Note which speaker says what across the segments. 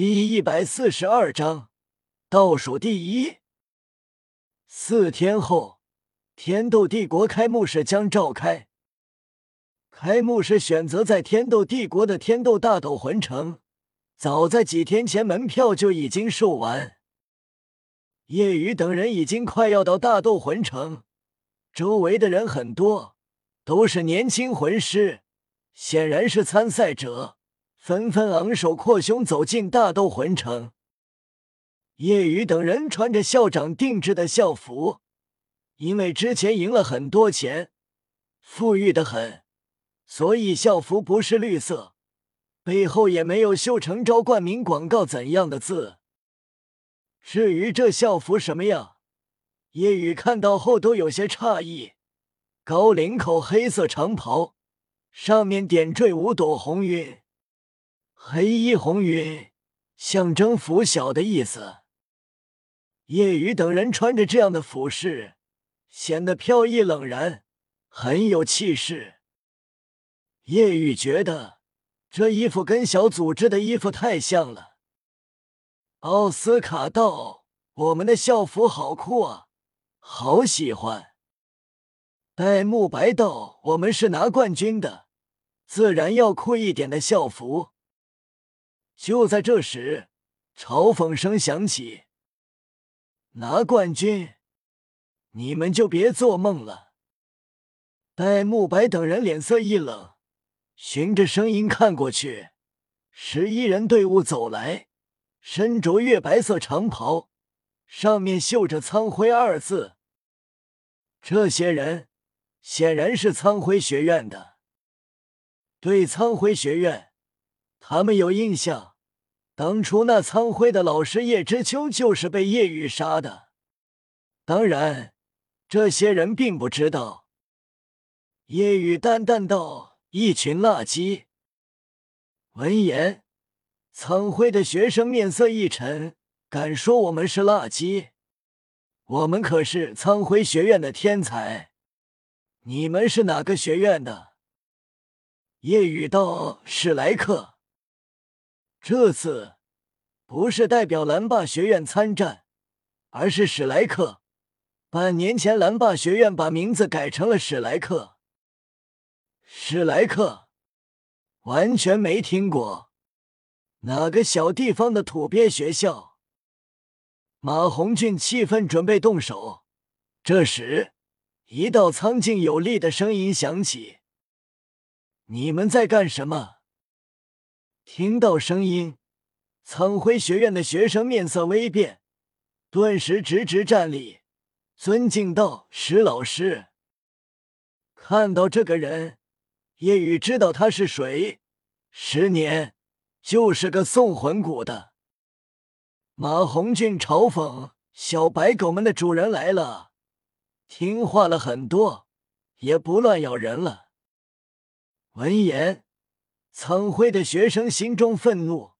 Speaker 1: 第一百四十二章，倒数第一。四天后，天斗帝国开幕式将召开。开幕式选择在天斗帝国的天斗大斗魂城，早在几天前门票就已经售完。叶雨等人已经快要到大斗魂城，周围的人很多，都是年轻魂师，显然是参赛者。纷纷昂首阔胸走进大斗魂城。叶雨等人穿着校长定制的校服，因为之前赢了很多钱，富裕的很，所以校服不是绿色，背后也没有绣成招冠名广告怎样的字。至于这校服什么样，叶雨看到后都有些诧异：高领口黑色长袍，上面点缀五朵红云。黑衣红云，象征拂晓的意思。叶雨等人穿着这样的服饰，显得飘逸冷然，很有气势。叶雨觉得这衣服跟小组织的衣服太像了。奥斯卡道：“我们的校服好酷啊，好喜欢。”戴沐白道：“我们是拿冠军的，自然要酷一点的校服。”就在这时，嘲讽声响起：“拿冠军，你们就别做梦了。”戴沐白等人脸色一冷，循着声音看过去，十一人队伍走来，身着月白色长袍，上面绣着“苍辉”二字。这些人显然是苍辉学院的。对苍辉学院。他们有印象，当初那苍辉的老师叶知秋就是被叶雨杀的。当然，这些人并不知道。叶雨淡淡道：“一群垃圾。”闻言，苍辉的学生面色一沉：“敢说我们是垃圾？我们可是苍辉学院的天才。你们是哪个学院的？”叶雨道：“史莱克。”这次不是代表蓝霸学院参战，而是史莱克。半年前，蓝霸学院把名字改成了史莱克。史莱克完全没听过，哪个小地方的土鳖学校？马红俊气愤，准备动手。这时，一道苍劲有力的声音响起：“你们在干什么？”听到声音，苍辉学院的学生面色微变，顿时直直站立，尊敬道：“石老师。”看到这个人，叶雨知道他是谁。十年就是个送魂骨的。马红俊嘲讽：“小白狗们的主人来了，听话了很多，也不乱咬人了。”闻言。苍辉的学生心中愤怒，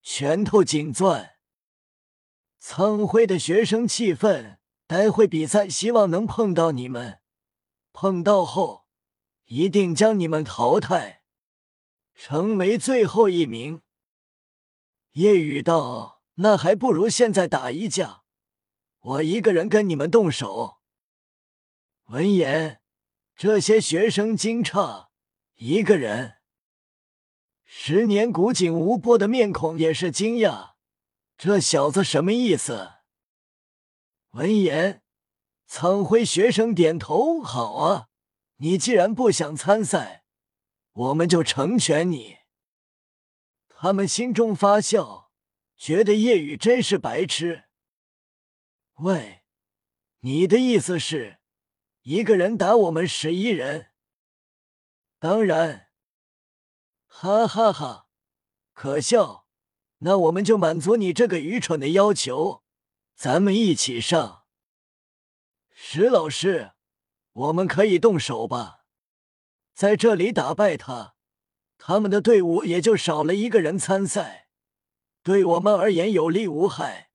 Speaker 1: 拳头紧攥。苍辉的学生气愤，待会比赛希望能碰到你们，碰到后一定将你们淘汰，成为最后一名。夜雨道：“那还不如现在打一架，我一个人跟你们动手。”闻言，这些学生惊诧：“一个人？”十年古井无波的面孔也是惊讶，这小子什么意思？闻言，苍辉学生点头：“好啊，你既然不想参赛，我们就成全你。”他们心中发笑，觉得叶雨真是白痴。喂，你的意思是，一个人打我们十一人？当然。哈哈哈，可笑！那我们就满足你这个愚蠢的要求，咱们一起上。石老师，我们可以动手吧？在这里打败他，他们的队伍也就少了一个人参赛，对我们而言有利无害。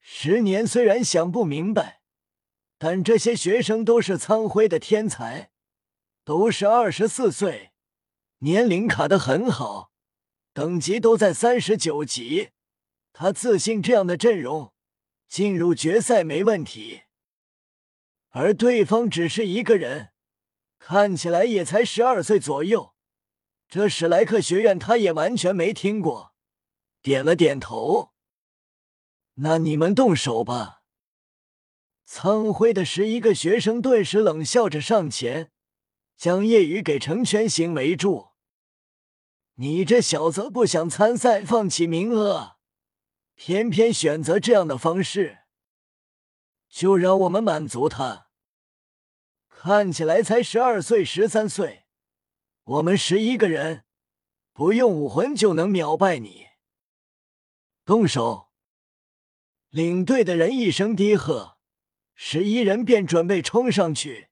Speaker 1: 十年虽然想不明白，但这些学生都是苍辉的天才，都是二十四岁。年龄卡的很好，等级都在三十九级，他自信这样的阵容进入决赛没问题。而对方只是一个人，看起来也才十二岁左右。这史莱克学院他也完全没听过，点了点头。那你们动手吧。苍辉的十一个学生顿时冷笑着上前，将夜雨给成全型围住。你这小子不想参赛，放弃名额，偏偏选择这样的方式，就让我们满足他。看起来才十二岁、十三岁，我们十一个人不用武魂就能秒败你。动手！领队的人一声低喝，十一人便准备冲上去，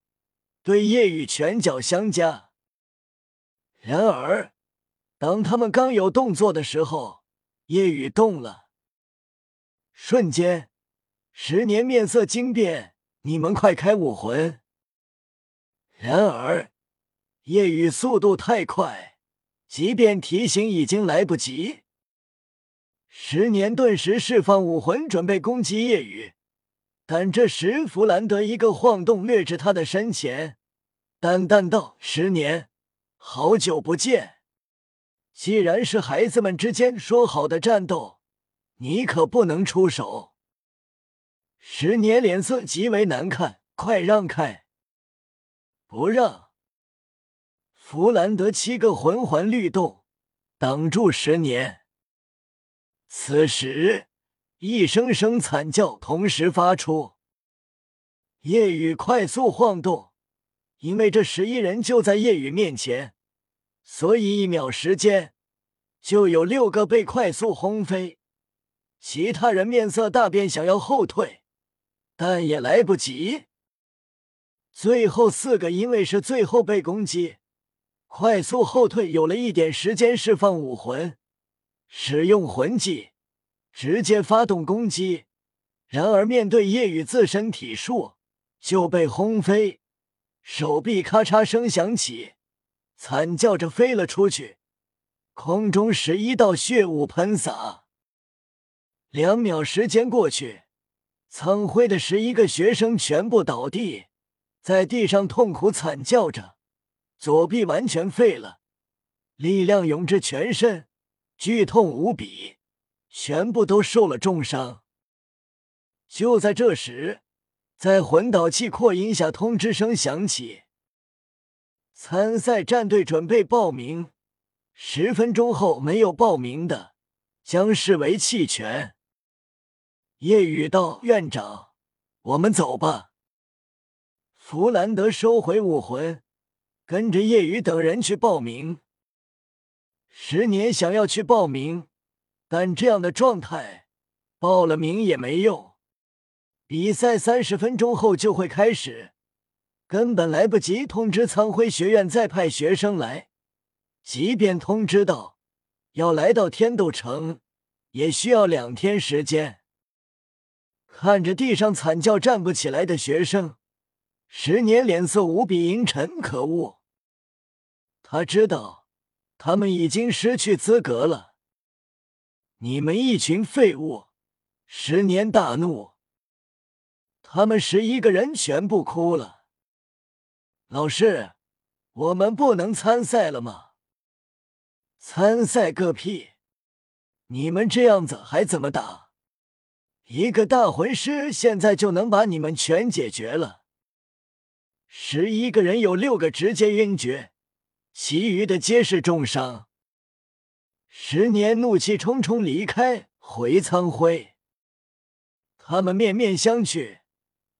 Speaker 1: 对叶雨拳脚相加。然而。当他们刚有动作的时候，夜雨动了。瞬间，十年面色惊变：“你们快开武魂！”然而，夜雨速度太快，即便提醒已经来不及。十年顿时释放武魂，准备攻击夜雨，但这时弗兰德一个晃动，掠至他的身前，淡淡道：“十年，好久不见。”既然是孩子们之间说好的战斗，你可不能出手。十年脸色极为难看，快让开！不让！弗兰德七个魂环律动，挡住十年。此时，一声声惨叫同时发出。夜雨快速晃动，因为这十一人就在夜雨面前。所以一秒时间，就有六个被快速轰飞，其他人面色大变，想要后退，但也来不及。最后四个因为是最后被攻击，快速后退，有了一点时间释放武魂，使用魂技，直接发动攻击。然而面对夜雨自身体术，就被轰飞，手臂咔嚓声响起。惨叫着飞了出去，空中十一道血雾喷洒。两秒时间过去，苍辉的十一个学生全部倒地，在地上痛苦惨叫着，左臂完全废了，力量涌至全身，剧痛无比，全部都受了重伤。就在这时，在魂导器扩音下，通知声响起。参赛战队准备报名，十分钟后没有报名的将视为弃权。夜雨道：“院长，我们走吧。”弗兰德收回武魂，跟着夜雨等人去报名。十年想要去报名，但这样的状态，报了名也没用。比赛三十分钟后就会开始。根本来不及通知苍辉学院再派学生来，即便通知到要来到天斗城，也需要两天时间。看着地上惨叫站不起来的学生，十年脸色无比阴沉。可恶，他知道他们已经失去资格了。你们一群废物！十年大怒，他们十一个人全部哭了。老师，我们不能参赛了吗？参赛个屁！你们这样子还怎么打？一个大魂师现在就能把你们全解决了。十一个人有六个直接晕厥，其余的皆是重伤。十年怒气冲冲离开，回苍辉。他们面面相觑，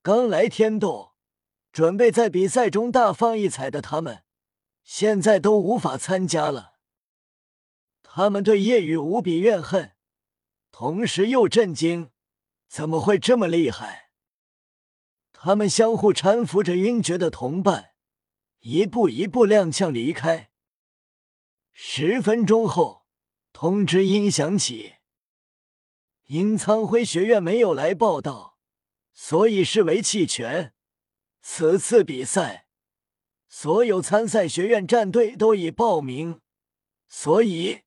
Speaker 1: 刚来天斗。准备在比赛中大放异彩的他们，现在都无法参加了。他们对夜雨无比怨恨，同时又震惊，怎么会这么厉害？他们相互搀扶着晕厥的同伴，一步一步踉跄离开。十分钟后，通知音响起，因苍辉学院没有来报道，所以视为弃权。此次比赛，所有参赛学院战队都已报名，所以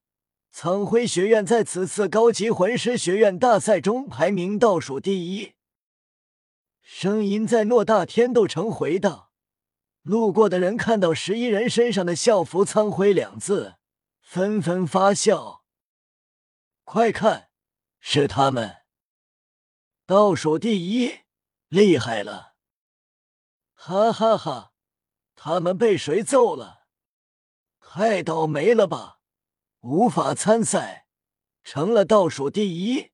Speaker 1: 苍辉学院在此次高级魂师学院大赛中排名倒数第一。声音在诺大天斗城回荡，路过的人看到十一人身上的校服“苍辉”两字，纷纷发笑。快看，是他们！倒数第一，厉害了！哈哈哈，他们被谁揍了？太倒霉了吧！无法参赛，成了倒数第一。